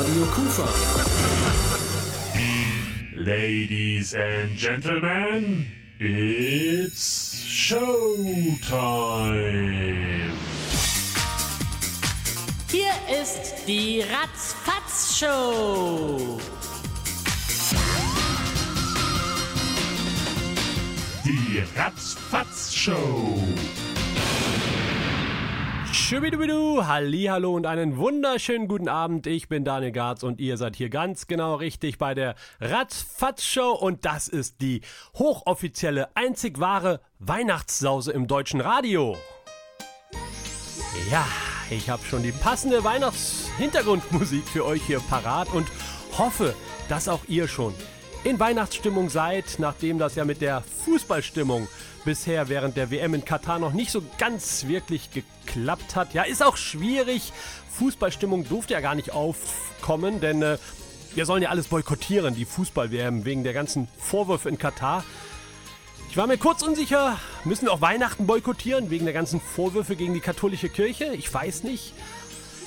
Radio Kufa. Ladies and Gentlemen, it's Showtime. Hier ist die Ratzfatz-Show. Die Ratzfatz-Show. Schubidubidu, Hallihallo und einen wunderschönen guten Abend. Ich bin Daniel Garz und ihr seid hier ganz genau richtig bei der Ratzfatz-Show und das ist die hochoffizielle, einzig wahre Weihnachtssause im deutschen Radio. Ja, ich habe schon die passende Weihnachtshintergrundmusik für euch hier parat und hoffe, dass auch ihr schon in Weihnachtsstimmung seid, nachdem das ja mit der Fußballstimmung bisher während der WM in Katar noch nicht so ganz wirklich geklappt hat. Ja, ist auch schwierig. Fußballstimmung durfte ja gar nicht aufkommen, denn äh, wir sollen ja alles boykottieren, die Fußball-WM, wegen der ganzen Vorwürfe in Katar. Ich war mir kurz unsicher, müssen wir auch Weihnachten boykottieren, wegen der ganzen Vorwürfe gegen die katholische Kirche? Ich weiß nicht.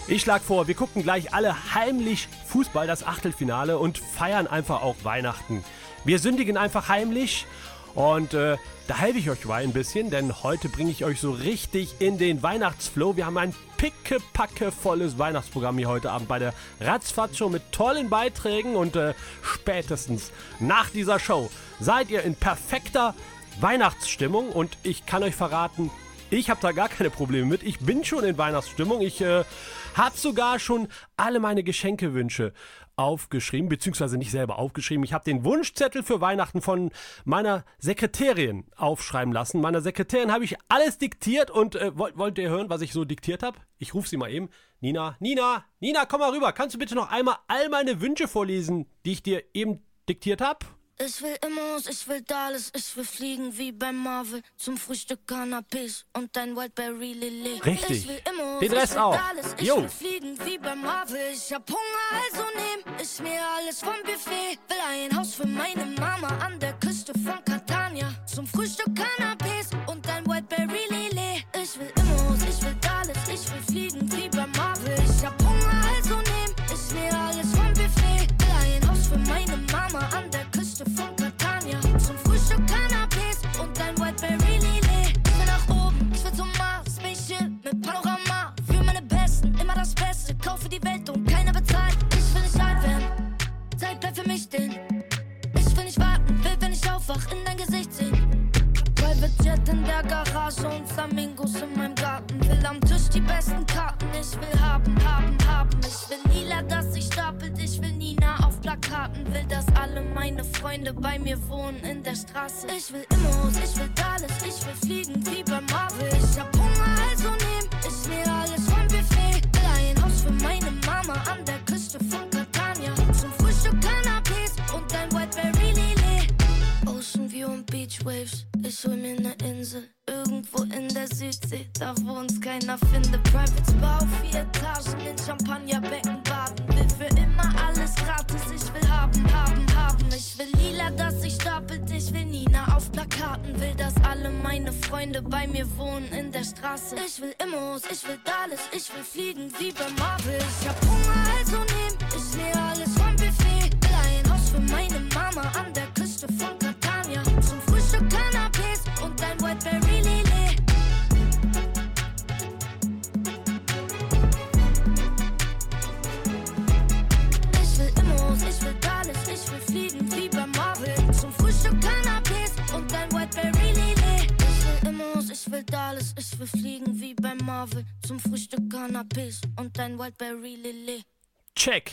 Ich schlage vor, wir gucken gleich alle heimlich Fußball, das Achtelfinale, und feiern einfach auch Weihnachten. Wir sündigen einfach heimlich und äh, da helfe ich euch ein bisschen, denn heute bringe ich euch so richtig in den Weihnachtsflow. Wir haben ein pickepacke volles Weihnachtsprogramm hier heute Abend bei der Ratzfatz-Show mit tollen Beiträgen und äh, spätestens nach dieser Show seid ihr in perfekter Weihnachtsstimmung und ich kann euch verraten, ich habe da gar keine Probleme mit. Ich bin schon in Weihnachtsstimmung. Ich äh, habe sogar schon alle meine Geschenkewünsche aufgeschrieben, beziehungsweise nicht selber aufgeschrieben. Ich habe den Wunschzettel für Weihnachten von meiner Sekretärin aufschreiben lassen. Meiner Sekretärin habe ich alles diktiert und äh, wollt, wollt ihr hören, was ich so diktiert habe? Ich rufe sie mal eben. Nina, Nina, Nina, komm mal rüber. Kannst du bitte noch einmal all meine Wünsche vorlesen, die ich dir eben diktiert habe? Ich will Immos, ich will Dallas, ich will fliegen wie beim Marvel. Zum Frühstück Cannabis und dein Wildberry Lilly. Richtig. Ich will Immos, Den Rest ich will auch. Dallas, ich will fliegen wie beim Marvel. Ich hab Hunger, also nehm ich mir alles vom Buffet. Will ein Haus für meine Mama an der Küste von Catania. Zum Frühstück Cannabis und dein Wildberry Lilly. Stehen. Ich will nicht warten, will, wenn ich aufwach, in dein Gesicht sehen. Private Jet in der Garage und Flamingos in meinem Garten. Will am Tisch die besten Karten. Ich will haben, haben, haben. Ich will Nila, dass sich stapelt. Ich will Nina auf Plakaten. Will, dass alle meine Freunde bei mir wohnen in der Straße. Ich will Immos, ich will Dallas. Ich will fliegen wie bei Marvel. Ich hab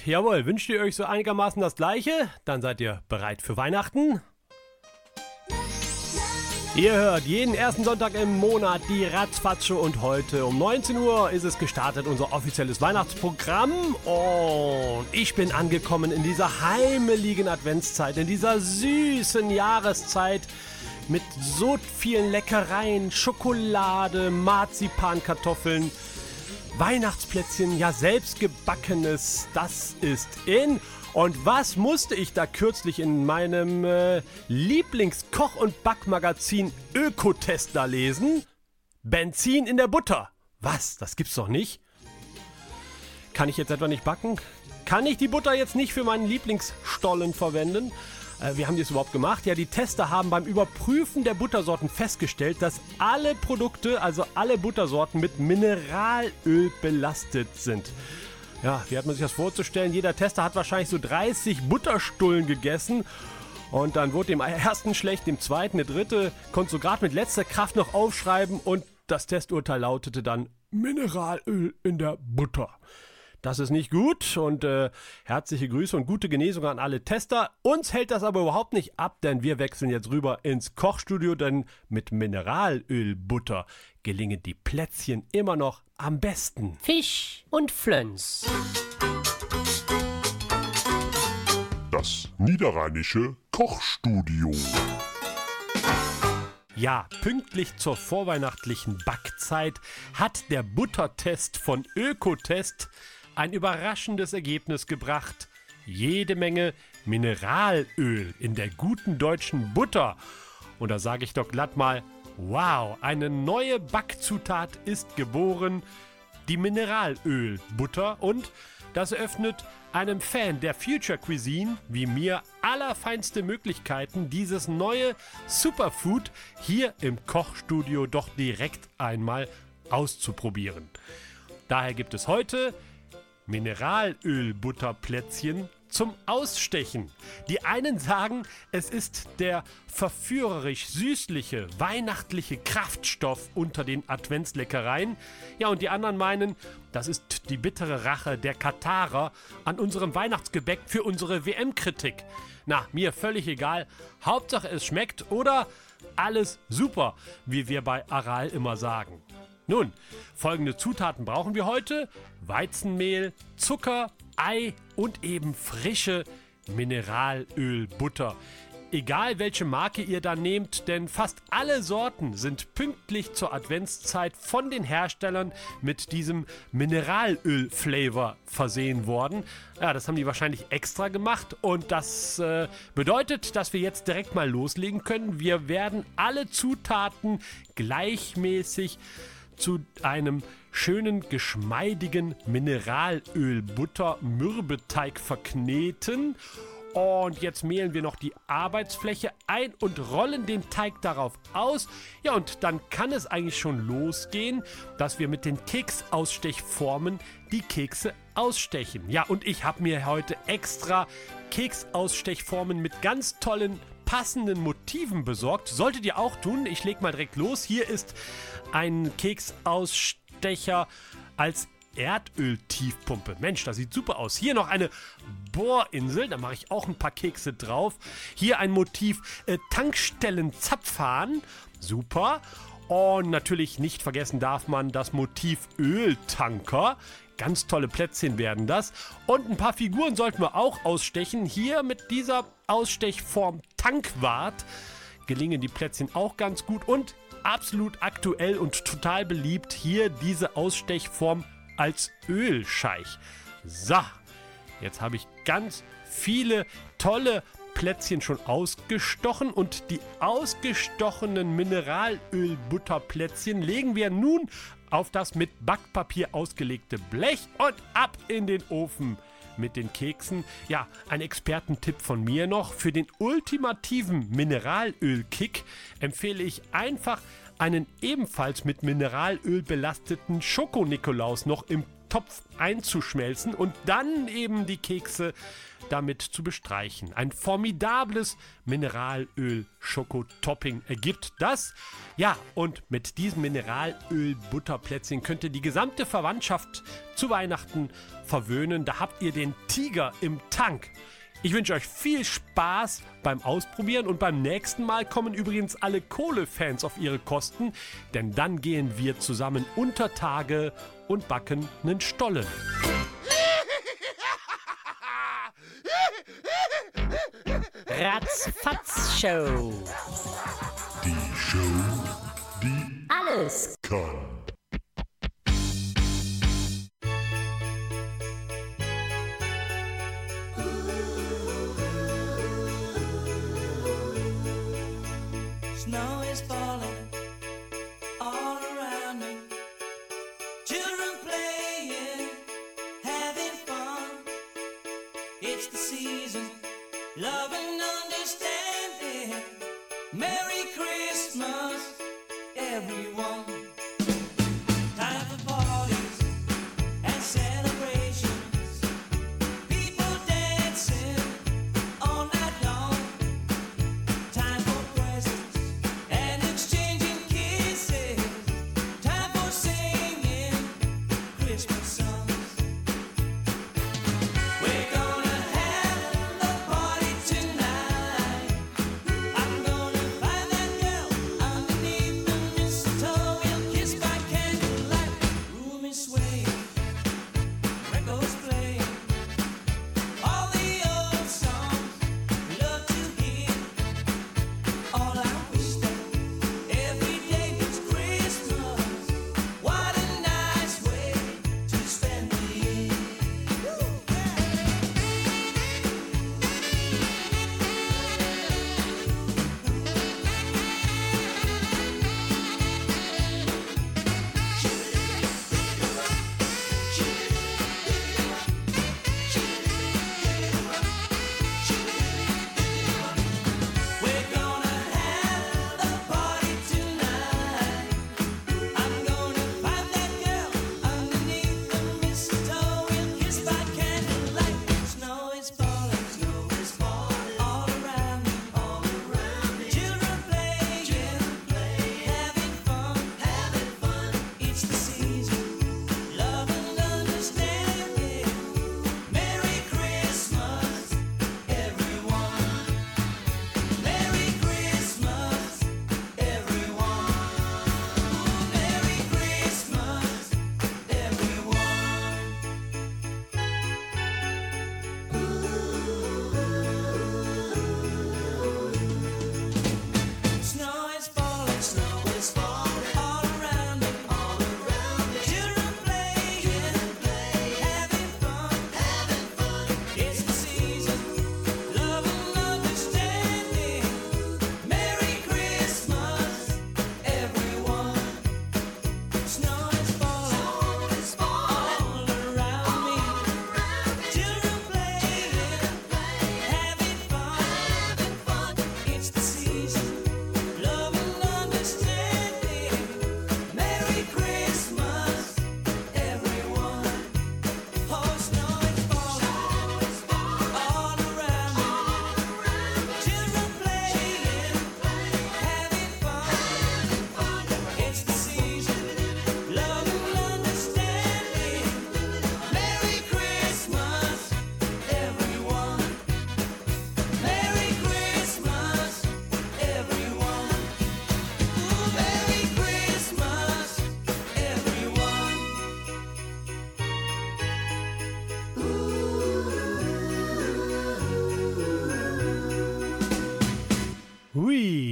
Jawohl. Wünscht ihr euch so einigermaßen das gleiche? Dann seid ihr bereit für Weihnachten? Ihr hört jeden ersten Sonntag im Monat die Ratzfatsche und heute um 19 Uhr ist es gestartet, unser offizielles Weihnachtsprogramm. Und ich bin angekommen in dieser heimeligen Adventszeit, in dieser süßen Jahreszeit mit so vielen Leckereien, Schokolade, Marzipankartoffeln, Weihnachtsplätzchen, ja selbstgebackenes, das ist in. Und was musste ich da kürzlich in meinem äh, Lieblingskoch- und Backmagazin Ökotest da lesen? Benzin in der Butter. Was? Das gibt's doch nicht. Kann ich jetzt etwa nicht backen? Kann ich die Butter jetzt nicht für meinen Lieblingsstollen verwenden? Äh, wie haben die es überhaupt gemacht? Ja, die Tester haben beim Überprüfen der Buttersorten festgestellt, dass alle Produkte, also alle Buttersorten mit Mineralöl belastet sind. Ja, wie hat man sich das vorzustellen? Jeder Tester hat wahrscheinlich so 30 Butterstullen gegessen. Und dann wurde dem ersten schlecht, dem zweiten, der dritte konnte so gerade mit letzter Kraft noch aufschreiben und das Testurteil lautete dann Mineralöl in der Butter. Das ist nicht gut und äh, herzliche Grüße und gute Genesung an alle Tester. Uns hält das aber überhaupt nicht ab, denn wir wechseln jetzt rüber ins Kochstudio, denn mit Mineralölbutter gelingen die Plätzchen immer noch am besten. Fisch und Flöns. Das niederrheinische Kochstudio. Ja, pünktlich zur vorweihnachtlichen Backzeit hat der Buttertest von Ökotest ein überraschendes Ergebnis gebracht. Jede Menge Mineralöl in der guten deutschen Butter. Und da sage ich doch glatt mal, wow, eine neue Backzutat ist geboren, die Mineralölbutter und das eröffnet einem Fan der Future Cuisine wie mir allerfeinste Möglichkeiten, dieses neue Superfood hier im Kochstudio doch direkt einmal auszuprobieren. Daher gibt es heute Mineralölbutterplätzchen zum Ausstechen. Die einen sagen, es ist der verführerisch süßliche, weihnachtliche Kraftstoff unter den Adventsleckereien. Ja, und die anderen meinen, das ist die bittere Rache der Katarer an unserem Weihnachtsgebäck für unsere WM-Kritik. Na, mir völlig egal. Hauptsache es schmeckt oder alles super, wie wir bei Aral immer sagen. Nun, folgende Zutaten brauchen wir heute: Weizenmehl, Zucker, Ei und eben frische Mineralölbutter. Egal welche Marke ihr da nehmt, denn fast alle Sorten sind pünktlich zur Adventszeit von den Herstellern mit diesem Mineralöl-Flavor versehen worden. Ja, das haben die wahrscheinlich extra gemacht und das äh, bedeutet, dass wir jetzt direkt mal loslegen können. Wir werden alle Zutaten gleichmäßig zu einem schönen, geschmeidigen Mineralöl-Butter-Mürbeteig verkneten. Und jetzt mehlen wir noch die Arbeitsfläche ein und rollen den Teig darauf aus. Ja, und dann kann es eigentlich schon losgehen, dass wir mit den Keksausstechformen die Kekse ausstechen. Ja, und ich habe mir heute extra Keksausstechformen mit ganz tollen passenden Motiven besorgt. Solltet ihr auch tun. Ich lege mal direkt los. Hier ist ein Keksausstecher als Erdöl-Tiefpumpe. Mensch, das sieht super aus. Hier noch eine Bohrinsel, da mache ich auch ein paar Kekse drauf. Hier ein Motiv äh, Tankstellen-Zapfhahn. Super. Und natürlich nicht vergessen darf man das Motiv Öltanker. Ganz tolle Plätzchen werden das. Und ein paar Figuren sollten wir auch ausstechen. Hier mit dieser Ausstechform Tankwart gelingen die Plätzchen auch ganz gut. Und absolut aktuell und total beliebt hier diese Ausstechform als Ölscheich. So, jetzt habe ich ganz viele tolle Plätzchen schon ausgestochen und die ausgestochenen Mineralölbutterplätzchen legen wir nun auf das mit Backpapier ausgelegte Blech und ab in den Ofen mit den Keksen. Ja, ein Expertentipp von mir noch. Für den ultimativen Mineralölkick empfehle ich einfach einen ebenfalls mit Mineralöl belasteten Schoko-Nikolaus noch im Topf einzuschmelzen und dann eben die Kekse damit zu bestreichen. Ein formidables Mineralöl-Schokotopping ergibt das. Ja, und mit diesem Mineralöl-Butterplätzchen könnt ihr die gesamte Verwandtschaft zu Weihnachten verwöhnen. Da habt ihr den Tiger im Tank. Ich wünsche euch viel Spaß beim Ausprobieren und beim nächsten Mal kommen übrigens alle Kohle-Fans auf ihre Kosten, denn dann gehen wir zusammen unter Tage und backen einen Stollen. Ratzfatz Show. Die Show, die Alles kann. Love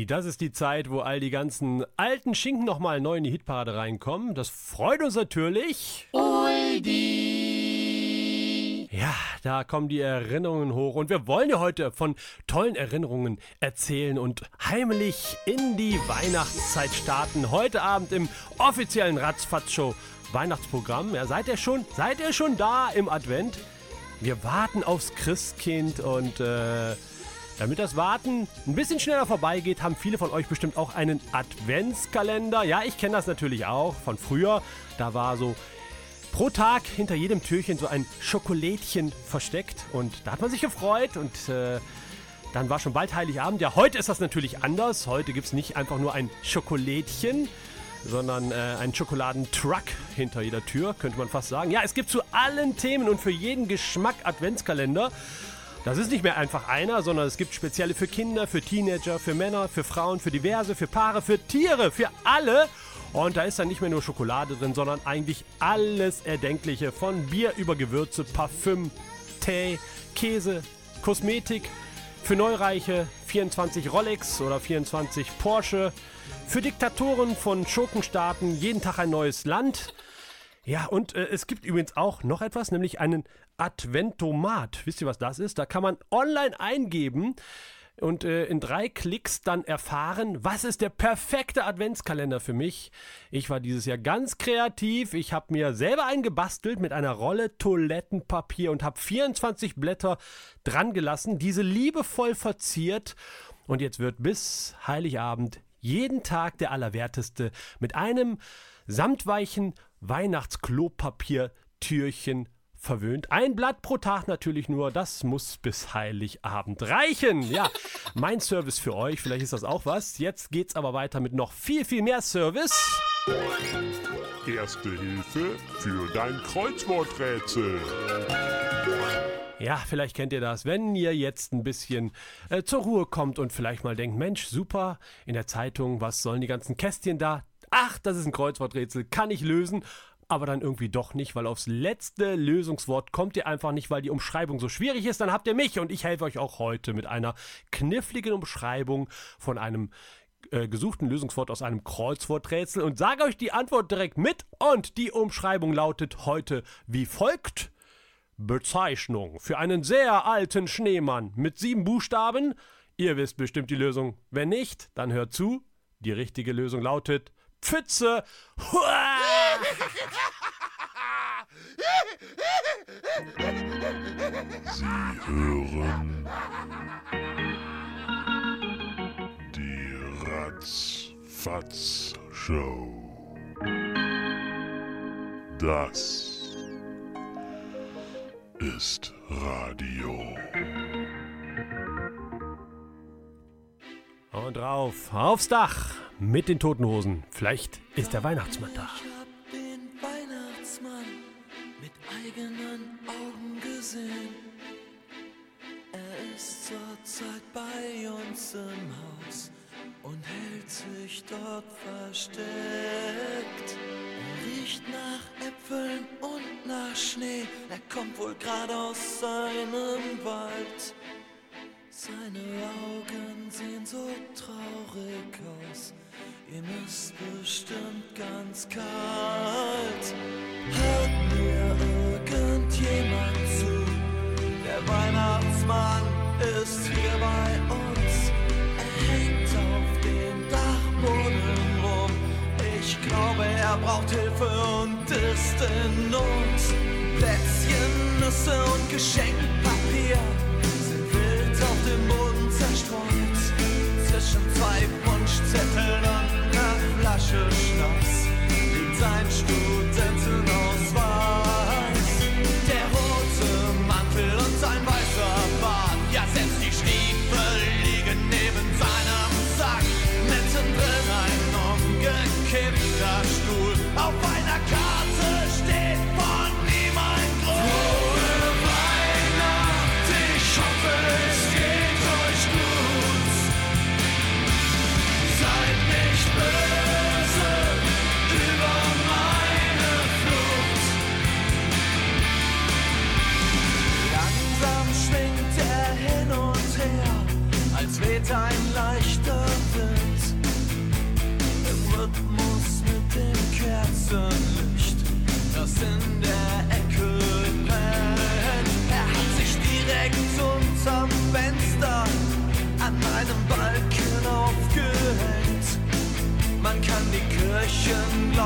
das ist die Zeit, wo all die ganzen alten Schinken nochmal neu in die Hitparade reinkommen. Das freut uns natürlich. Ja, da kommen die Erinnerungen hoch und wir wollen ja heute von tollen Erinnerungen erzählen und heimlich in die Weihnachtszeit starten. Heute Abend im offiziellen Ratzfatz-Show Weihnachtsprogramm. Ja, seid ihr schon, seid ihr schon da im Advent? Wir warten aufs Christkind und äh, damit das Warten ein bisschen schneller vorbeigeht, haben viele von euch bestimmt auch einen Adventskalender. Ja, ich kenne das natürlich auch von früher. Da war so pro Tag hinter jedem Türchen so ein Schokolädchen versteckt und da hat man sich gefreut und äh, dann war schon bald Heiligabend. Ja, heute ist das natürlich anders. Heute gibt es nicht einfach nur ein Schokolädchen, sondern äh, einen Schokoladentruck hinter jeder Tür, könnte man fast sagen. Ja, es gibt zu allen Themen und für jeden Geschmack Adventskalender. Das ist nicht mehr einfach einer, sondern es gibt spezielle für Kinder, für Teenager, für Männer, für Frauen, für diverse, für Paare, für Tiere, für alle. Und da ist dann nicht mehr nur Schokolade drin, sondern eigentlich alles Erdenkliche. Von Bier über Gewürze, Parfüm, Tee, Käse, Kosmetik. Für Neureiche 24 Rolex oder 24 Porsche. Für Diktatoren von Schurkenstaaten jeden Tag ein neues Land. Ja, und äh, es gibt übrigens auch noch etwas, nämlich einen Adventomat. Wisst ihr, was das ist? Da kann man online eingeben, und äh, in drei Klicks dann erfahren, was ist der perfekte Adventskalender für mich. Ich war dieses Jahr ganz kreativ. Ich habe mir selber einen gebastelt mit einer Rolle Toilettenpapier und habe 24 Blätter dran gelassen, diese liebevoll verziert. Und jetzt wird bis Heiligabend jeden Tag der Allerwerteste mit einem samtweichen Weihnachtsklopapier-Türchen verwöhnt. Ein Blatt pro Tag natürlich nur, das muss bis Heiligabend reichen. Ja, mein Service für euch, vielleicht ist das auch was. Jetzt geht's aber weiter mit noch viel, viel mehr Service. Erste Hilfe für dein Kreuzworträtsel. Ja, vielleicht kennt ihr das, wenn ihr jetzt ein bisschen äh, zur Ruhe kommt und vielleicht mal denkt, Mensch, super, in der Zeitung, was sollen die ganzen Kästchen da? Ach, das ist ein Kreuzworträtsel, kann ich lösen. Aber dann irgendwie doch nicht, weil aufs letzte Lösungswort kommt ihr einfach nicht, weil die Umschreibung so schwierig ist. Dann habt ihr mich und ich helfe euch auch heute mit einer kniffligen Umschreibung von einem äh, gesuchten Lösungswort aus einem Kreuzworträtsel und sage euch die Antwort direkt mit. Und die Umschreibung lautet heute wie folgt. Bezeichnung für einen sehr alten Schneemann mit sieben Buchstaben. Ihr wisst bestimmt die Lösung. Wenn nicht, dann hört zu. Die richtige Lösung lautet Pfütze. Hua! Hören die Ratzfatz Show. Das ist Radio. Und drauf, aufs Dach mit den Toten Hosen. Vielleicht ist der Weihnachtsmann da. Ich hab den Weihnachtsmann mit eigenen Augen gesehen. Er ist zurzeit bei uns im Haus und hält sich dort versteckt. Er riecht nach Äpfeln und nach Schnee. Er kommt wohl gerade aus seinem Wald. Seine Augen sehen so traurig aus. Ihm ist bestimmt ganz kalt. Hört mir irgendjemand zu? Der Weihnachtsmann ist hier bei uns. Er hängt auf dem Dachboden rum. Ich glaube, er braucht Hilfe und ist in Not. Plätzchen, Nüsse und Geschenkpapier dem Boden zerstreut. Zwischen zwei Wunschzetteln und einer Flasche Schnaps liegt sein Studentenausweis. Der rote Mantel und sein weißer Bart, ja selbst die Stiefel liegen neben seinem Sack. Mittendrin ein umgekippter Stuhl, auf einer Karte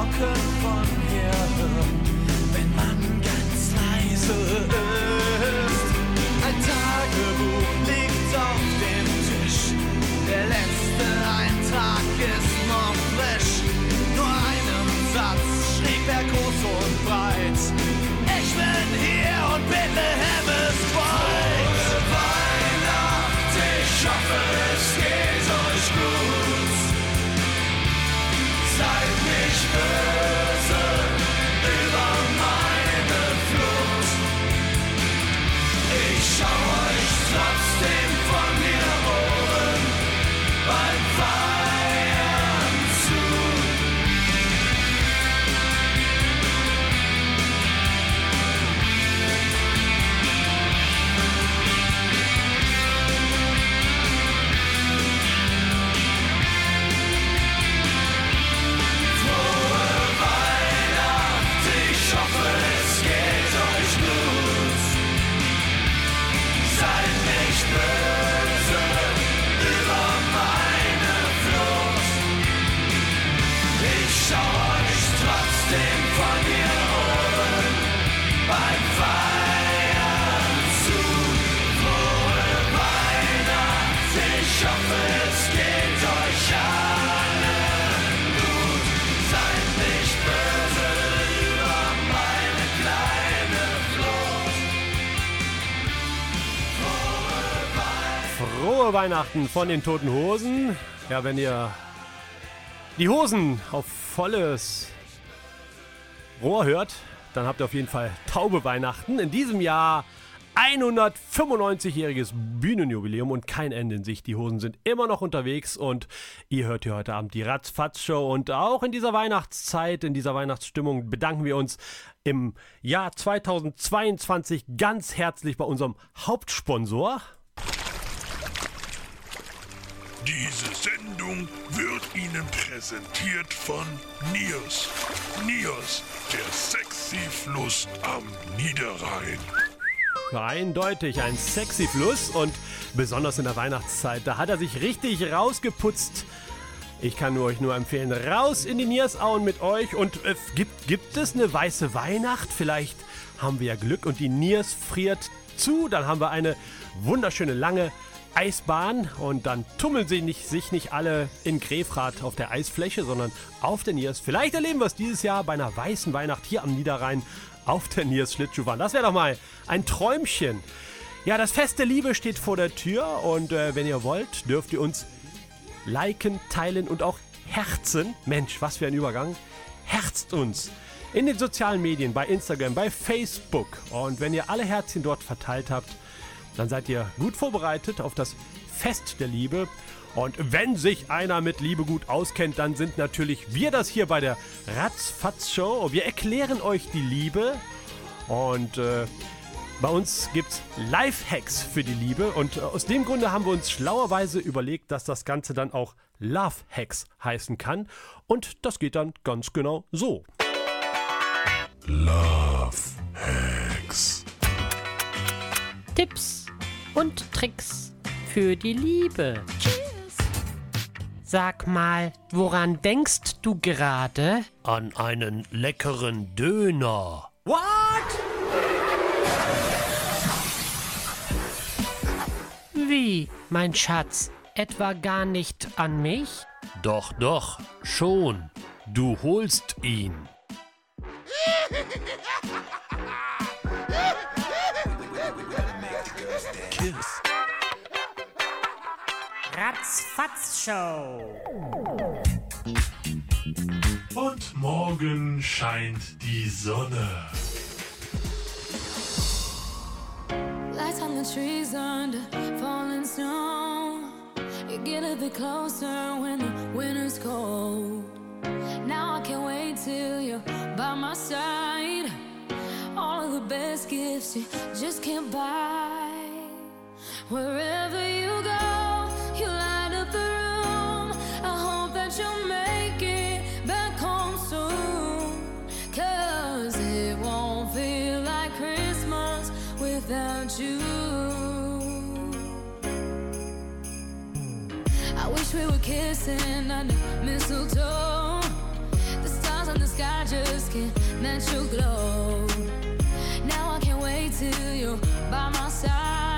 Kirchenglocken von Weihnachten von den Toten Hosen. Ja, wenn ihr die Hosen auf volles Rohr hört, dann habt ihr auf jeden Fall taube Weihnachten. In diesem Jahr 195-jähriges Bühnenjubiläum und kein Ende in sich. Die Hosen sind immer noch unterwegs und ihr hört hier heute Abend die Ratzfatz-Show. Und auch in dieser Weihnachtszeit, in dieser Weihnachtsstimmung bedanken wir uns im Jahr 2022 ganz herzlich bei unserem Hauptsponsor. Diese Sendung wird Ihnen präsentiert von Niers. Niers, der sexy Fluss am Niederrhein. Eindeutig ein sexy Fluss und besonders in der Weihnachtszeit, da hat er sich richtig rausgeputzt. Ich kann euch nur empfehlen, raus in die Niersauen mit euch und äh, gibt, gibt es eine weiße Weihnacht? Vielleicht haben wir ja Glück und die Niers friert zu, dann haben wir eine wunderschöne lange Eisbahn und dann tummeln sie nicht, sich nicht alle in Grefrath auf der Eisfläche, sondern auf der Niers. Vielleicht erleben wir es dieses Jahr bei einer weißen Weihnacht hier am Niederrhein auf der Niers Schlittschuhbahn. Das wäre doch mal ein Träumchen. Ja, das Fest der Liebe steht vor der Tür und äh, wenn ihr wollt, dürft ihr uns liken, teilen und auch herzen. Mensch, was für ein Übergang. Herzt uns in den sozialen Medien, bei Instagram, bei Facebook. Und wenn ihr alle Herzchen dort verteilt habt, dann seid ihr gut vorbereitet auf das Fest der Liebe. Und wenn sich einer mit Liebe gut auskennt, dann sind natürlich wir das hier bei der Ratzfatz-Show. Wir erklären euch die Liebe und äh, bei uns gibt's Life-Hacks für die Liebe und äh, aus dem Grunde haben wir uns schlauerweise überlegt, dass das Ganze dann auch Love-Hacks heißen kann und das geht dann ganz genau so. Love Hacks. Tipps und Tricks für die Liebe. Sag mal, woran denkst du gerade? An einen leckeren Döner. What? Wie, mein Schatz? Etwa gar nicht an mich? Doch, doch, schon. Du holst ihn. Kiss. Ratzfatz Show. Und morgen scheint die Sonne. Lights on the trees under falling snow. You get a bit closer when the winter's cold. Now I can't wait till you're by my side. All of the best gifts you just can't buy. Wherever you go, you light up the room. I hope that you'll make it back home soon. Cause it won't feel like Christmas without you. I wish we were kissing under mistletoe. The stars in the sky just can't match your glow. Now I can't wait till you're by my side.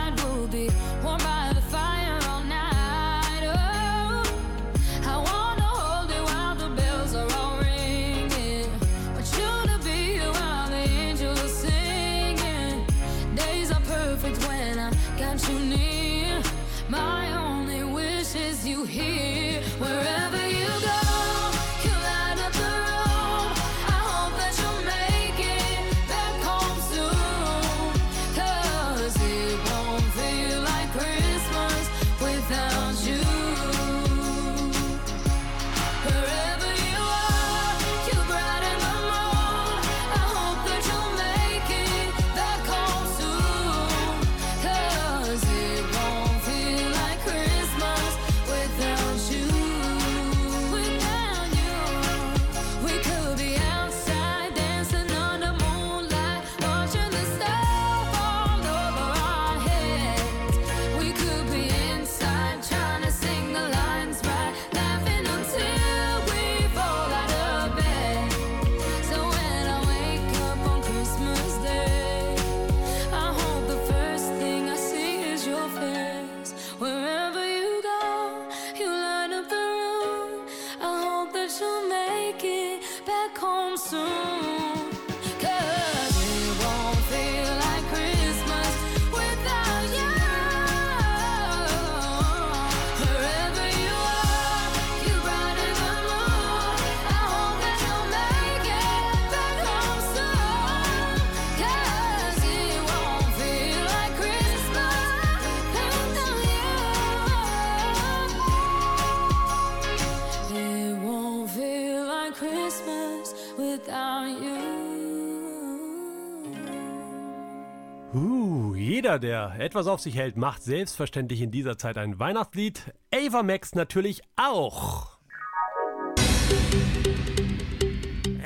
Jeder, der etwas auf sich hält, macht selbstverständlich in dieser Zeit ein Weihnachtslied. Ava Max natürlich auch.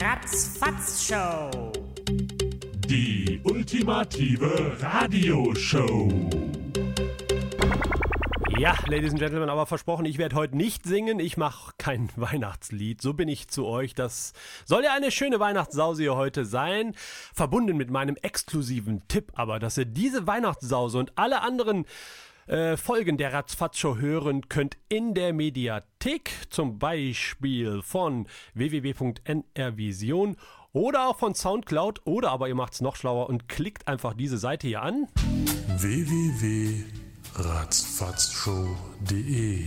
Ratzfatz Show. Die ultimative Radioshow. Ja, Ladies and Gentlemen, aber versprochen, ich werde heute nicht singen. Ich mache kein Weihnachtslied. So bin ich zu euch. Das soll ja eine schöne Weihnachtssause hier heute sein. Verbunden mit meinem exklusiven Tipp aber, dass ihr diese Weihnachtssause und alle anderen äh, Folgen der Ratzfatz-Show hören könnt in der Mediathek. Zum Beispiel von www.nrvision oder auch von Soundcloud. Oder aber ihr macht es noch schlauer und klickt einfach diese Seite hier an. www.ratzfatzshow.de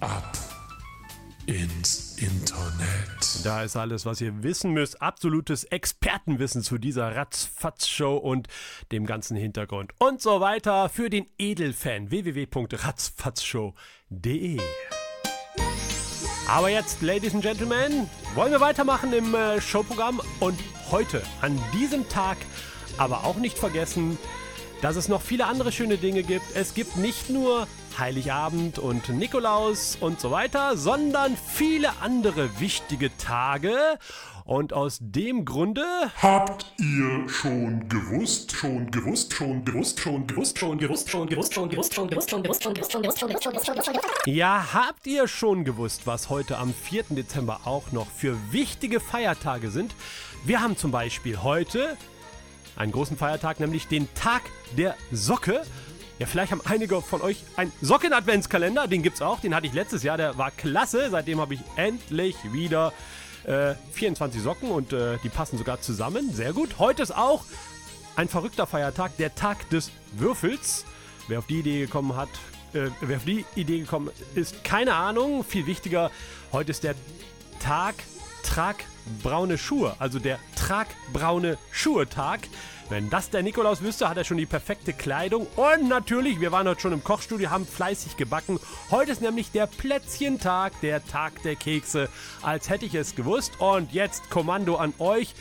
Ab ins Internet. Da ist alles, was ihr wissen müsst. Absolutes Expertenwissen zu dieser Ratzfatz-Show und dem ganzen Hintergrund und so weiter für den Edelfan. www.ratzfatzshow.de Aber jetzt, Ladies and Gentlemen, wollen wir weitermachen im äh, Showprogramm und heute, an diesem Tag, aber auch nicht vergessen, dass es noch viele andere schöne Dinge gibt. Es gibt nicht nur Heiligabend und Nikolaus und so weiter, sondern viele andere wichtige Tage. Und aus dem Grunde Habt ihr schon gewusst, schon gewusst, schon gewusst, schon gewusst, schon gewusst, schon gewusst, schon gewusst, schon gewusst, schon gewusst, schon gewusst, schon gewusst, schon gewusst, schon gewusst, schon gewusst, schon gewusst. Ja, habt ihr schon gewusst, was heute am 4. Dezember auch noch für wichtige Feiertage sind? Wir haben zum Beispiel heute einen großen Feiertag, nämlich den Tag der Socke. Ja, vielleicht haben einige von euch einen Socken-Adventskalender, den gibt's auch, den hatte ich letztes Jahr, der war klasse. Seitdem habe ich endlich wieder äh, 24 Socken und äh, die passen sogar zusammen. Sehr gut. Heute ist auch ein verrückter Feiertag, der Tag des Würfels. Wer auf die Idee gekommen hat, äh, wer auf die Idee gekommen ist, keine Ahnung. Viel wichtiger, heute ist der Tag Trag braune Schuhe, also der Trag braune Schuhe Tag. Wenn das der Nikolaus wüsste, hat er schon die perfekte Kleidung. Und natürlich, wir waren heute schon im Kochstudio, haben fleißig gebacken. Heute ist nämlich der Plätzchentag, der Tag der Kekse, als hätte ich es gewusst. Und jetzt Kommando an euch.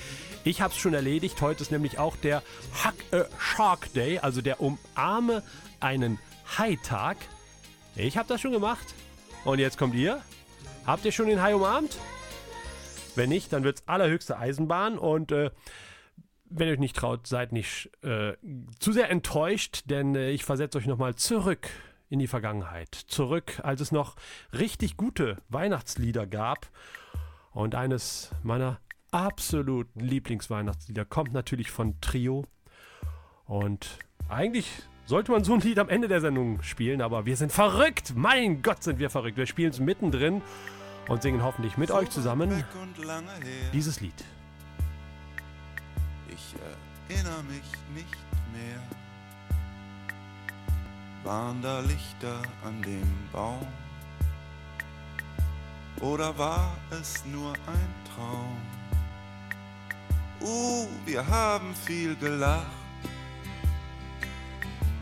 Ich habe es schon erledigt. Heute ist nämlich auch der Hug a Shark Day, also der Umarme einen Hai-Tag. Ich habe das schon gemacht. Und jetzt kommt ihr. Habt ihr schon den Hai umarmt? Wenn nicht, dann wird es allerhöchste Eisenbahn. Und äh, wenn ihr euch nicht traut, seid nicht äh, zu sehr enttäuscht, denn äh, ich versetze euch nochmal zurück in die Vergangenheit. Zurück, als es noch richtig gute Weihnachtslieder gab. Und eines meiner absoluten Lieblingsweihnachtslieder kommt natürlich von Trio. Und eigentlich sollte man so ein Lied am Ende der Sendung spielen, aber wir sind verrückt. Mein Gott, sind wir verrückt. Wir spielen es mittendrin und singen hoffentlich mit euch zusammen dieses Lied. Ich erinnere mich nicht mehr. Waren da Lichter an dem Baum? Oder war es nur ein Traum? Uh, wir haben viel gelacht.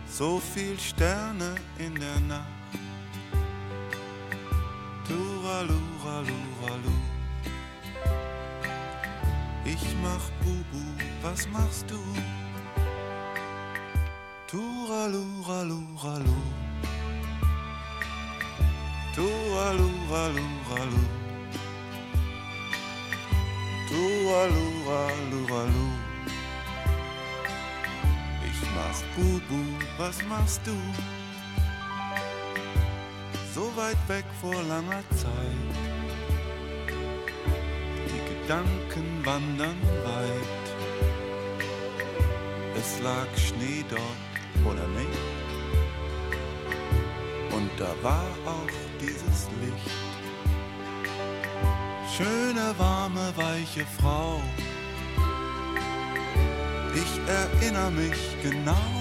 So viel Sterne in der Nacht. Ralou, Ralou, Ralou. Ich mach Bubu, was machst du? Touralou, Ralou, Ralou. Touralou, Ralou, Ralou. Touralou, Ralou, Ralou. Ich mach Bubu, was machst du? Weit weg vor langer Zeit. Die Gedanken wandern weit. Es lag Schnee dort, oder nicht? Und da war auch dieses Licht. Schöne, warme, weiche Frau. Ich erinnere mich genau.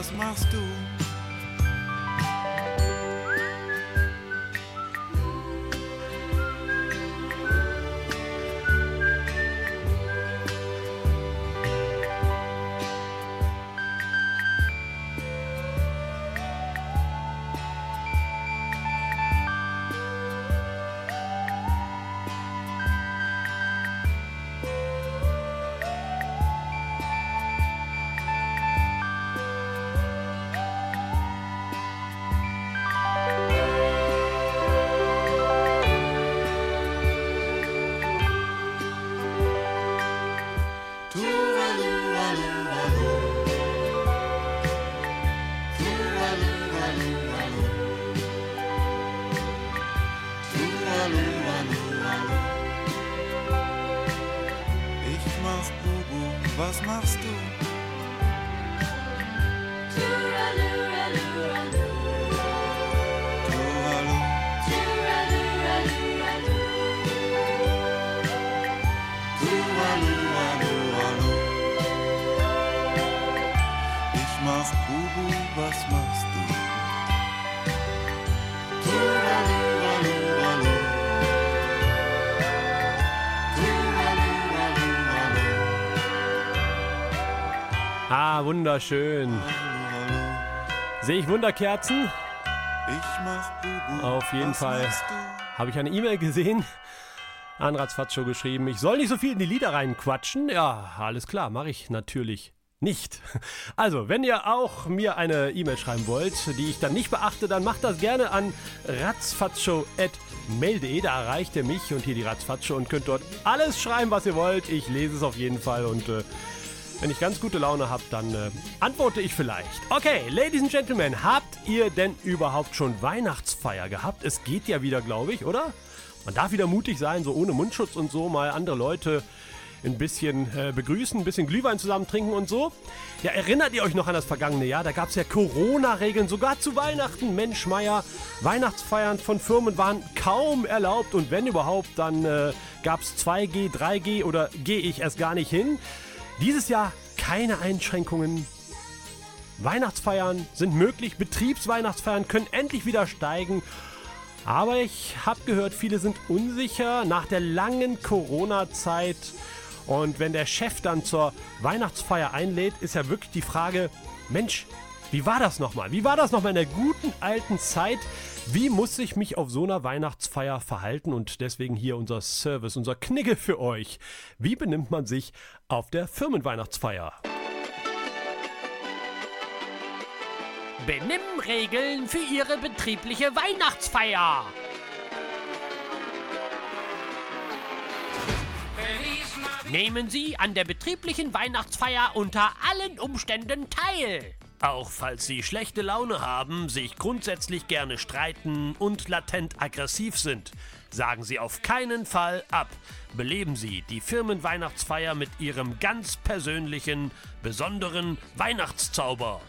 Bubu, was machst Wunderschön. Sehe ich Wunderkerzen? Ich mach Bubu. Auf jeden Fall. Habe ich eine E-Mail gesehen? An Ratzfatzo geschrieben, ich soll nicht so viel in die Lieder reinquatschen. Ja, alles klar, mache ich natürlich nicht. Also, wenn ihr auch mir eine E-Mail schreiben wollt, die ich dann nicht beachte, dann macht das gerne an ratzfatzo.mail.de. Da erreicht ihr mich und hier die Ratzfatzo und könnt dort alles schreiben, was ihr wollt. Ich lese es auf jeden Fall und äh, wenn ich ganz gute Laune habe, dann äh, antworte ich vielleicht. Okay, Ladies and Gentlemen, habt ihr denn überhaupt schon Weihnachtsfeier gehabt? Es geht ja wieder, glaube ich, oder? Man darf wieder mutig sein, so ohne Mundschutz und so, mal andere Leute ein bisschen äh, begrüßen, ein bisschen Glühwein zusammen trinken und so. Ja, erinnert ihr euch noch an das vergangene Jahr? Da gab es ja Corona-Regeln, sogar zu Weihnachten. Mensch, Meier, Weihnachtsfeiern von Firmen waren kaum erlaubt und wenn überhaupt, dann äh, gab es 2G, 3G oder gehe ich erst gar nicht hin. Dieses Jahr keine Einschränkungen. Weihnachtsfeiern sind möglich, Betriebsweihnachtsfeiern können endlich wieder steigen. Aber ich habe gehört, viele sind unsicher nach der langen Corona-Zeit. Und wenn der Chef dann zur Weihnachtsfeier einlädt, ist ja wirklich die Frage, Mensch, wie war das nochmal? Wie war das nochmal in der guten alten Zeit? Wie muss ich mich auf so einer Weihnachtsfeier verhalten? Und deswegen hier unser Service, unser Knigge für euch. Wie benimmt man sich auf der Firmenweihnachtsfeier? Benimmregeln für Ihre betriebliche Weihnachtsfeier. Nehmen Sie an der betrieblichen Weihnachtsfeier unter allen Umständen teil. Auch falls Sie schlechte Laune haben, sich grundsätzlich gerne streiten und latent aggressiv sind, sagen Sie auf keinen Fall ab. Beleben Sie die Firmenweihnachtsfeier mit Ihrem ganz persönlichen, besonderen Weihnachtszauber.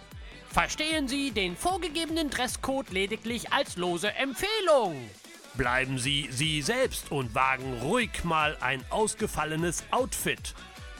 Verstehen Sie den vorgegebenen Dresscode lediglich als lose Empfehlung. Bleiben Sie Sie selbst und wagen ruhig mal ein ausgefallenes Outfit.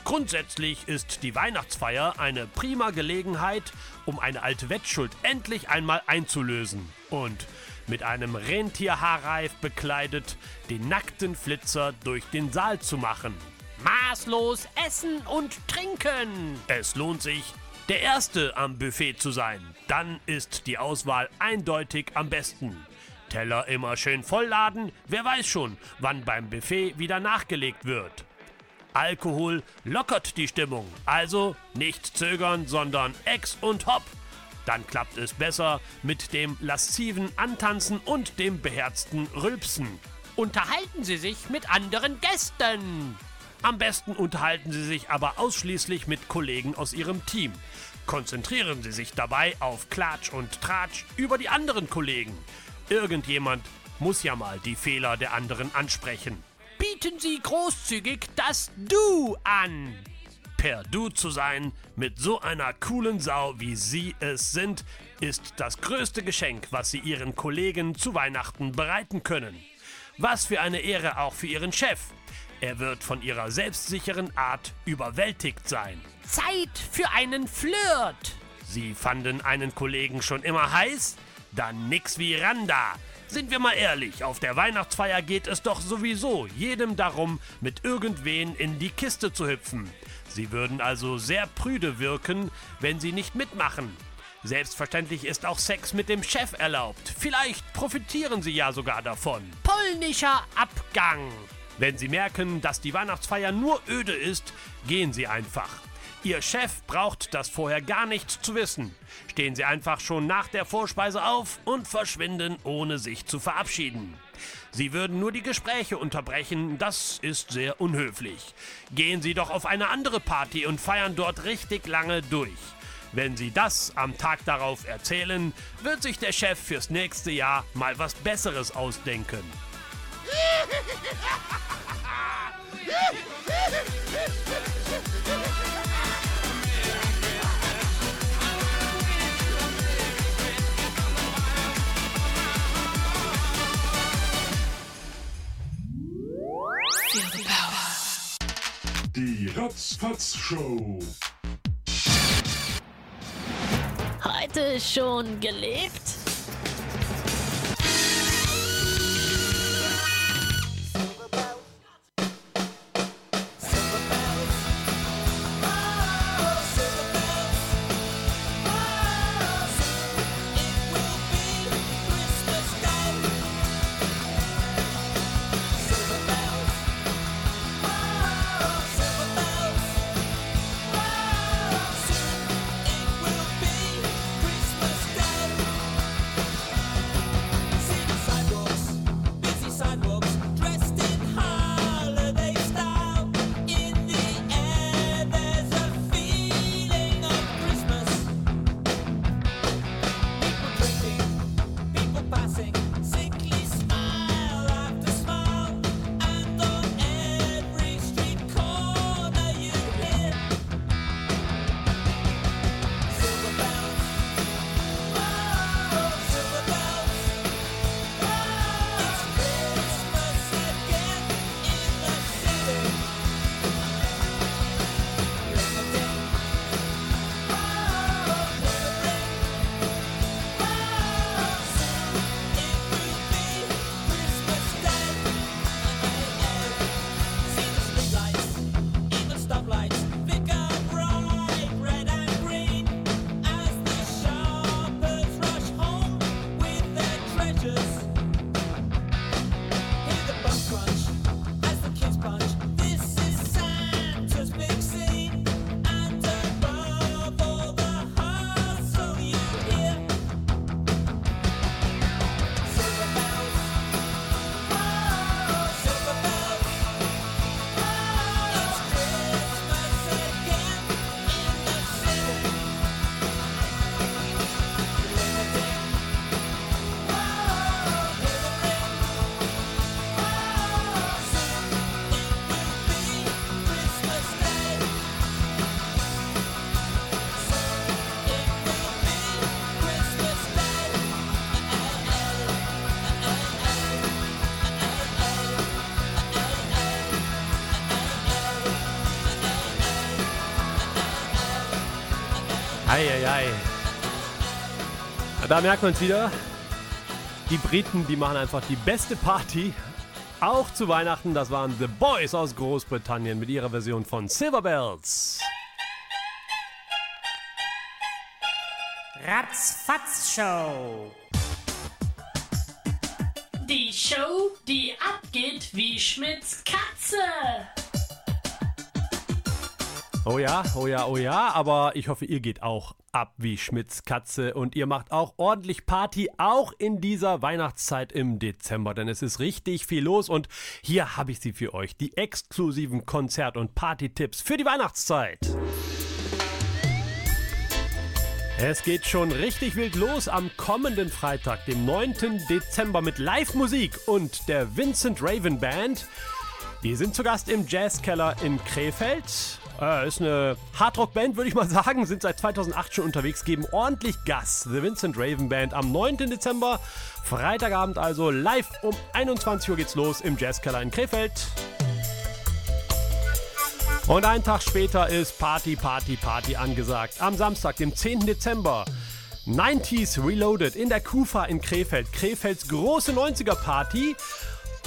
Grundsätzlich ist die Weihnachtsfeier eine prima Gelegenheit, um eine alte Wettschuld endlich einmal einzulösen und mit einem Rentierhaarreif bekleidet den nackten Flitzer durch den Saal zu machen. Maßlos essen und trinken. Es lohnt sich, der Erste am Buffet zu sein. Dann ist die Auswahl eindeutig am besten. Teller immer schön vollladen, wer weiß schon, wann beim Buffet wieder nachgelegt wird. Alkohol lockert die Stimmung, also nicht zögern, sondern ex und hopp. Dann klappt es besser mit dem lasziven Antanzen und dem beherzten Rülpsen. Unterhalten Sie sich mit anderen Gästen. Am besten unterhalten Sie sich aber ausschließlich mit Kollegen aus Ihrem Team. Konzentrieren Sie sich dabei auf Klatsch und Tratsch über die anderen Kollegen. Irgendjemand muss ja mal die Fehler der anderen ansprechen. Bieten Sie großzügig das Du an. Per Du zu sein mit so einer coolen Sau wie Sie es sind, ist das größte Geschenk, was Sie Ihren Kollegen zu Weihnachten bereiten können. Was für eine Ehre auch für Ihren Chef. Er wird von ihrer selbstsicheren Art überwältigt sein. Zeit für einen Flirt. Sie fanden einen Kollegen schon immer heiß? Dann nix wie Randa. Sind wir mal ehrlich, auf der Weihnachtsfeier geht es doch sowieso jedem darum, mit irgendwen in die Kiste zu hüpfen. Sie würden also sehr prüde wirken, wenn sie nicht mitmachen. Selbstverständlich ist auch Sex mit dem Chef erlaubt. Vielleicht profitieren sie ja sogar davon. Polnischer Abgang. Wenn Sie merken, dass die Weihnachtsfeier nur öde ist, gehen Sie einfach. Ihr Chef braucht das vorher gar nicht zu wissen. Stehen Sie einfach schon nach der Vorspeise auf und verschwinden, ohne sich zu verabschieden. Sie würden nur die Gespräche unterbrechen, das ist sehr unhöflich. Gehen Sie doch auf eine andere Party und feiern dort richtig lange durch. Wenn Sie das am Tag darauf erzählen, wird sich der Chef fürs nächste Jahr mal was Besseres ausdenken. Die Ratzfatz Show. Heute schon gelebt? Eieiei. Da merkt man es wieder. Die Briten, die machen einfach die beste Party. Auch zu Weihnachten, das waren The Boys aus Großbritannien mit ihrer Version von Silver Bells. Ratzfatz Show. Die Show, die abgeht wie Schmidts Katze. Oh ja, oh ja, oh ja, aber ich hoffe, ihr geht auch ab wie Schmidts Katze und ihr macht auch ordentlich Party, auch in dieser Weihnachtszeit im Dezember, denn es ist richtig viel los und hier habe ich sie für euch, die exklusiven Konzert- und Party-Tipps für die Weihnachtszeit. Es geht schon richtig wild los am kommenden Freitag, dem 9. Dezember mit Live-Musik und der Vincent Raven Band. Die sind zu Gast im Jazzkeller in Krefeld. Äh, ist eine Hardrock-Band, würde ich mal sagen. Sind seit 2008 schon unterwegs, geben ordentlich Gas. The Vincent Raven Band am 9. Dezember. Freitagabend also live um 21 Uhr geht's los im Jazzkeller in Krefeld. Und einen Tag später ist Party, Party, Party angesagt. Am Samstag, dem 10. Dezember. 90s Reloaded in der Kufa in Krefeld. Krefelds große 90er Party.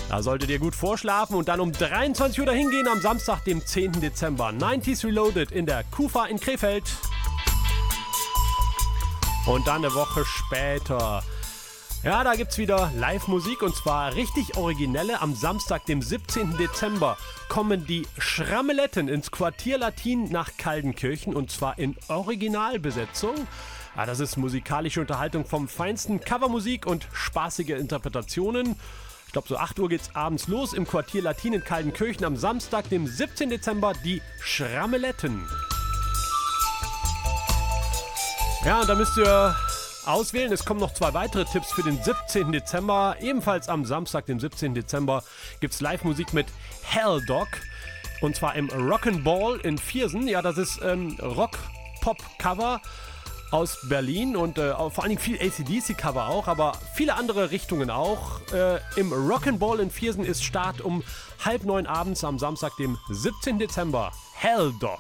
Da solltet ihr gut vorschlafen und dann um 23 Uhr dahin gehen am Samstag, dem 10. Dezember. 90s Reloaded in der Kufa in Krefeld. Und dann eine Woche später. Ja, da gibt's wieder Live-Musik und zwar richtig originelle. Am Samstag, dem 17. Dezember, kommen die Schrammeletten ins Quartier Latin nach Kaldenkirchen und zwar in Originalbesetzung. Ja, das ist musikalische Unterhaltung vom Feinsten, Covermusik und spaßige Interpretationen. Glaube, so 8 Uhr geht's abends los im Quartier Latin in Kaldenkirchen am Samstag, dem 17. Dezember, die Schrammeletten. Ja, und da müsst ihr auswählen. Es kommen noch zwei weitere Tipps für den 17. Dezember. Ebenfalls am Samstag, dem 17. Dezember, gibt es Live-Musik mit Hell Dog. Und zwar im Rock'n'Ball in Viersen. Ja, das ist ähm, Rock-Pop-Cover aus Berlin und äh, vor allen Dingen viel ACDC-Cover auch, aber viele andere Richtungen auch. Äh, Im Rock'n'Ball in Viersen ist Start um halb neun abends am Samstag, dem 17. Dezember. Hell Dog.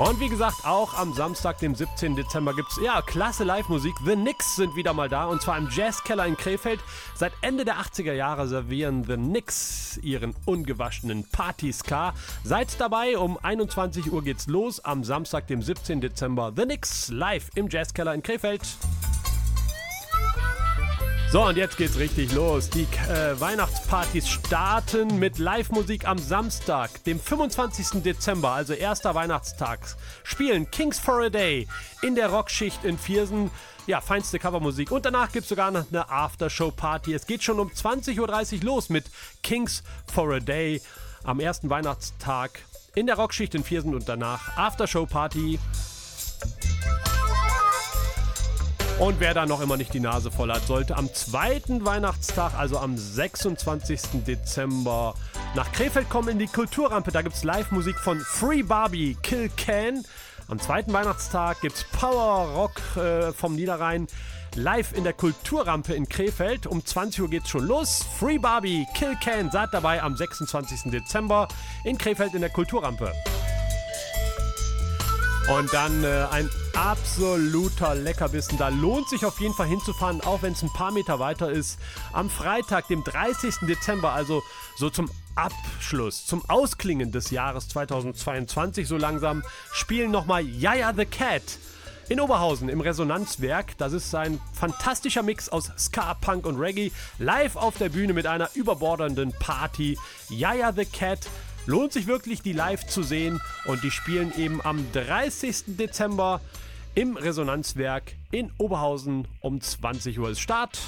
Und wie gesagt, auch am Samstag, dem 17. Dezember gibt es ja klasse Live-Musik. The Knicks sind wieder mal da und zwar im Jazzkeller in Krefeld. Seit Ende der 80er Jahre servieren The Knicks ihren ungewaschenen Party-Ska. Seid dabei, um 21 Uhr geht's los am Samstag, dem 17. Dezember. The Knicks live im Jazzkeller in Krefeld. So, und jetzt geht's richtig los. Die äh, Weihnachtspartys starten mit Live-Musik am Samstag, dem 25. Dezember, also erster Weihnachtstag. Spielen Kings for a Day in der Rockschicht in Viersen. Ja, feinste Covermusik. Und danach gibt's sogar noch eine Aftershow-Party. Es geht schon um 20.30 Uhr los mit Kings for a Day am ersten Weihnachtstag in der Rockschicht in Viersen und danach Aftershow-Party. Und wer da noch immer nicht die Nase voll hat, sollte am zweiten Weihnachtstag, also am 26. Dezember, nach Krefeld kommen in die Kulturrampe. Da gibt es Live-Musik von Free Barbie Kill Can. Am zweiten Weihnachtstag gibt es Power Rock äh, vom Niederrhein. Live in der Kulturrampe in Krefeld. Um 20 Uhr geht's schon los. Free Barbie Kill Can. Seid dabei am 26. Dezember in Krefeld in der Kulturrampe. Und dann äh, ein absoluter Leckerbissen. Da lohnt sich auf jeden Fall hinzufahren, auch wenn es ein paar Meter weiter ist. Am Freitag, dem 30. Dezember, also so zum Abschluss, zum Ausklingen des Jahres 2022 so langsam, spielen nochmal Yaya the Cat. In Oberhausen im Resonanzwerk. Das ist ein fantastischer Mix aus Ska, Punk und Reggae. Live auf der Bühne mit einer überbordernden Party. Yaya the Cat Lohnt sich wirklich, die live zu sehen. Und die spielen eben am 30. Dezember im Resonanzwerk in Oberhausen um 20 Uhr ist Start.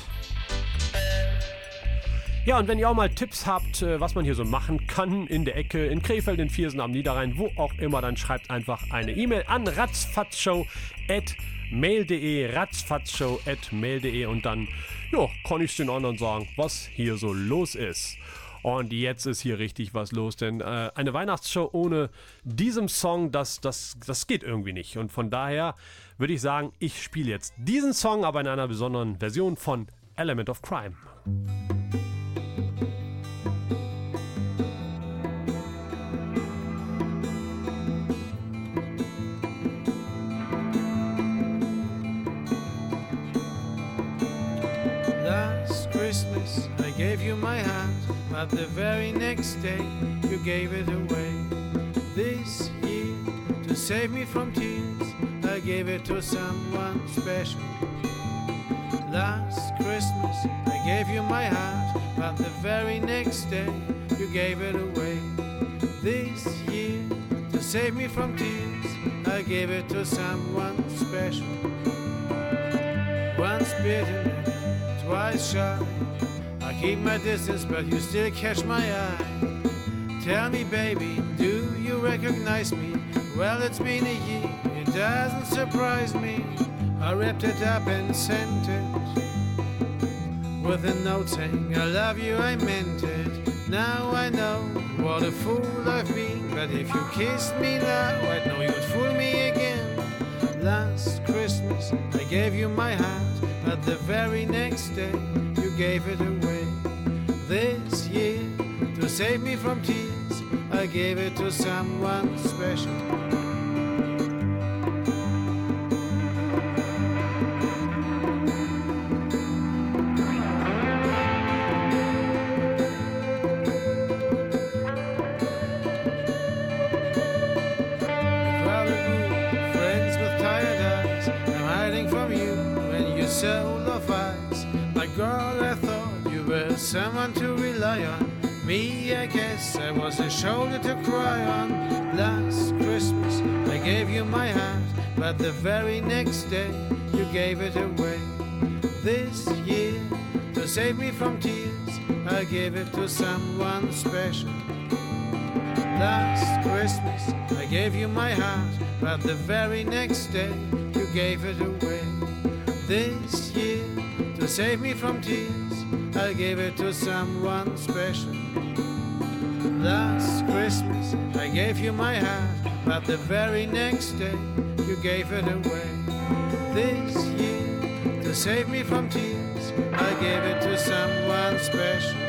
Ja, und wenn ihr auch mal Tipps habt, äh, was man hier so machen kann in der Ecke, in Krefeld, in Viersen, am Niederrhein, wo auch immer, dann schreibt einfach eine E-Mail an ratzfatzshow.mail.de ratzfatzshow.mail.de und dann, ja, kann ich den anderen sagen, was hier so los ist. Und jetzt ist hier richtig was los, denn äh, eine Weihnachtsshow ohne diesem Song, das, das, das geht irgendwie nicht. Und von daher würde ich sagen, ich spiele jetzt diesen Song, aber in einer besonderen Version von Element of Crime. Last Christmas I gave you my hand, but the very next day you gave it away. This year, to save me from tears, I gave it to someone special. Last Christmas I gave you my heart, but the very next day you gave it away. This year, to save me from tears, I gave it to someone special. Once bitten, twice shy. Keep my distance, but you still catch my eye. Tell me, baby, do you recognize me? Well, it's been a year, it doesn't surprise me. I wrapped it up and sent it with a note saying, I love you, I meant it. Now I know what a fool I've been, but if you kissed me now, I'd know you'd fool me again. Last Christmas, I gave you my heart, but the very next day, you gave it away. This year, to save me from tears, I gave it to someone special. Me, I guess I was a shoulder to cry on. Last Christmas, I gave you my heart, but the very next day, you gave it away. This year, to save me from tears, I gave it to someone special. Last Christmas, I gave you my heart, but the very next day, you gave it away. This year, to save me from tears, I gave it to someone special. Last Christmas, I gave you my heart, but the very next day, you gave it away. This year, to save me from tears, I gave it to someone special.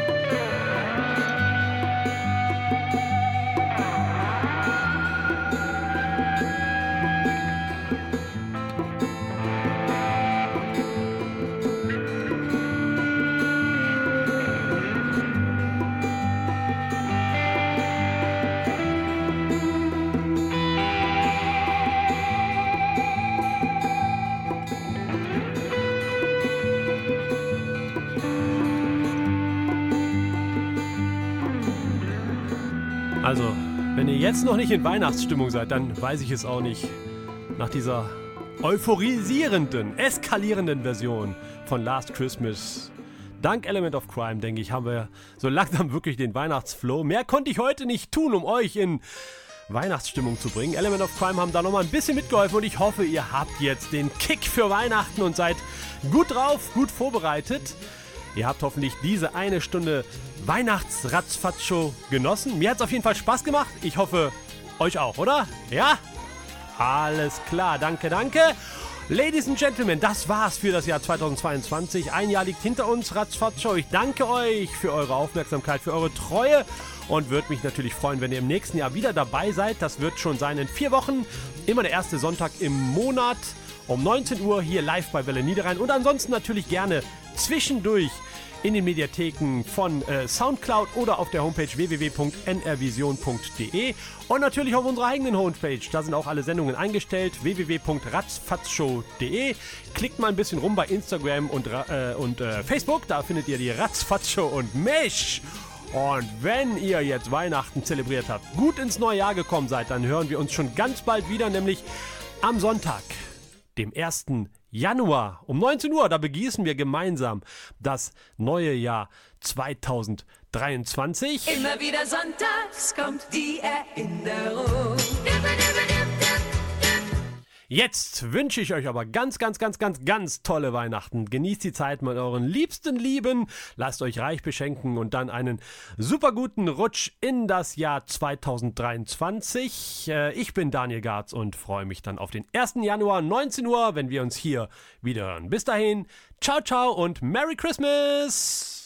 Also, wenn ihr jetzt noch nicht in Weihnachtsstimmung seid, dann weiß ich es auch nicht. Nach dieser euphorisierenden, eskalierenden Version von Last Christmas. Dank Element of Crime, denke ich, haben wir so langsam wirklich den Weihnachtsflow. Mehr konnte ich heute nicht tun, um euch in Weihnachtsstimmung zu bringen. Element of Crime haben da nochmal ein bisschen mitgeholfen und ich hoffe, ihr habt jetzt den Kick für Weihnachten und seid gut drauf, gut vorbereitet. Ihr habt hoffentlich diese eine Stunde Weihnachtsratzfatz-Show genossen. Mir hat es auf jeden Fall Spaß gemacht. Ich hoffe, euch auch, oder? Ja? Alles klar, danke, danke. Ladies and Gentlemen, das war's für das Jahr 2022. Ein Jahr liegt hinter uns, Ratzfatz-Show. Ich danke euch für eure Aufmerksamkeit, für eure Treue und würde mich natürlich freuen, wenn ihr im nächsten Jahr wieder dabei seid. Das wird schon sein in vier Wochen. Immer der erste Sonntag im Monat um 19 Uhr hier live bei Welle Niederrhein und ansonsten natürlich gerne zwischendurch in den Mediatheken von äh, Soundcloud oder auf der Homepage www.nrvision.de und natürlich auf unserer eigenen Homepage. Da sind auch alle Sendungen eingestellt. www.ratzfatzshow.de. Klickt mal ein bisschen rum bei Instagram und, äh, und äh, Facebook. Da findet ihr die Ratzfatzshow und mich. Und wenn ihr jetzt Weihnachten zelebriert habt, gut ins neue Jahr gekommen seid, dann hören wir uns schon ganz bald wieder, nämlich am Sonntag, dem 1. Januar um 19 Uhr. Da begießen wir gemeinsam das neue Jahr 2023. Immer wieder sonntags kommt die Erinnerung. Jetzt wünsche ich euch aber ganz, ganz, ganz, ganz, ganz tolle Weihnachten. Genießt die Zeit mit euren liebsten Lieben, lasst euch reich beschenken und dann einen super guten Rutsch in das Jahr 2023. Äh, Ich bin Daniel Garz und freue mich dann auf den 1. Januar 19 Uhr, wenn wir uns hier wieder hören. Bis dahin, ciao, ciao und Merry Christmas!